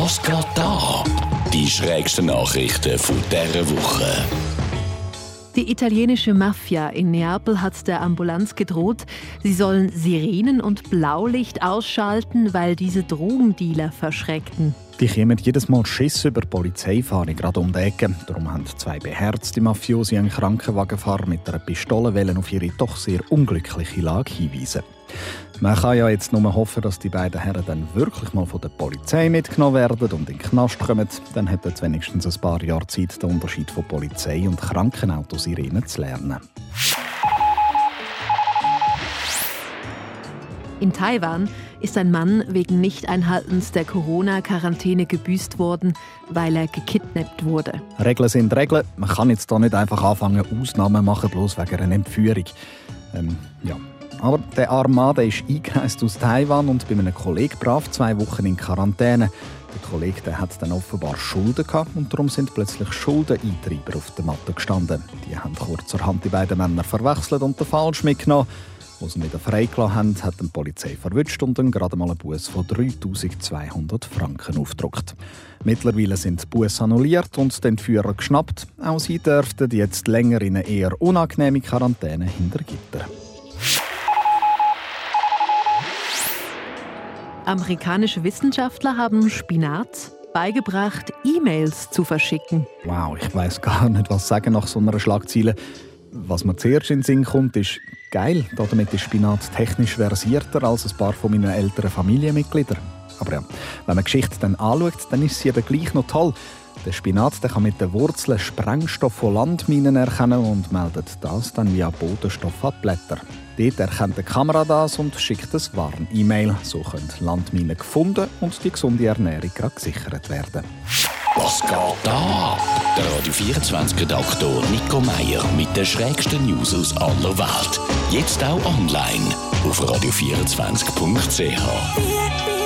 Was geht da? Die schrägsten Nachrichten von dieser Woche. Die italienische Mafia in Neapel hat der Ambulanz gedroht, sie sollen Sirenen und Blaulicht ausschalten, weil diese Drogendealer verschreckten. Die kommen jedes Mal Schiss über Polizeifahrung gerade um die Ecke. Darum haben zwei beherzte Mafiosi einen Krankenwagenfahrer mit einer Pistole auf ihre doch sehr unglückliche Lage hinweisen. Man kann ja jetzt nur hoffen, dass die beiden Herren dann wirklich mal von der Polizei mitgenommen werden und in den Knast kommen. Dann hätten sie wenigstens ein paar Jahre Zeit, den Unterschied von Polizei und Krankenautosirenen zu lernen. In Taiwan ist ein Mann wegen Nichteinhaltens der Corona-Quarantäne gebüßt worden, weil er gekidnappt wurde. Regeln sind Regeln. Man kann jetzt da nicht einfach anfangen, Ausnahmen machen, bloß wegen einer Entführung. Ähm, ja. Aber der Armada ist eingereist aus Taiwan und bei einem Kollegen brav zwei Wochen in Quarantäne. Der Kollege der hat dann offenbar Schulden gehabt und darum sind plötzlich Schuldeneintreiber auf der Matte gestanden. Die haben kurzerhand die beiden Männer verwechselt und den falsch mitgenommen. Als sie wieder freigelassen haben, hat die Polizei verwünscht und dann gerade mal einen Bus von 3200 Franken aufgedruckt. Mittlerweile sind die Busse annulliert und den Führer geschnappt. Auch sie dürften jetzt länger in eine eher unangenehme Quarantäne hinter Gitter. Amerikanische Wissenschaftler haben Spinat beigebracht, E-Mails zu verschicken. Wow, ich weiß gar nicht, was sagen nach so einer Schlagzeile. Was mir zuerst in den Sinn kommt, ist geil. Damit ist Spinat technisch versierter als ein paar von meinen älteren Familienmitgliedern. Aber ja, wenn man Geschichte dann anschaut, dann ist sie eben gleich noch toll. Der Spinat der kann mit den Wurzeln Sprengstoff von Landminen erkennen und meldet das dann via Bodenstoff an Blätter. Dort erkennt die Kamera das und schickt ein Warn-E-Mail. So können Landminen gefunden und die gesunde Ernährung gesichert werden. Was geht da? Der Radio 24 Redaktor Nico Meier mit den schrägsten News aus aller Welt. Jetzt auch online auf radio24.ch.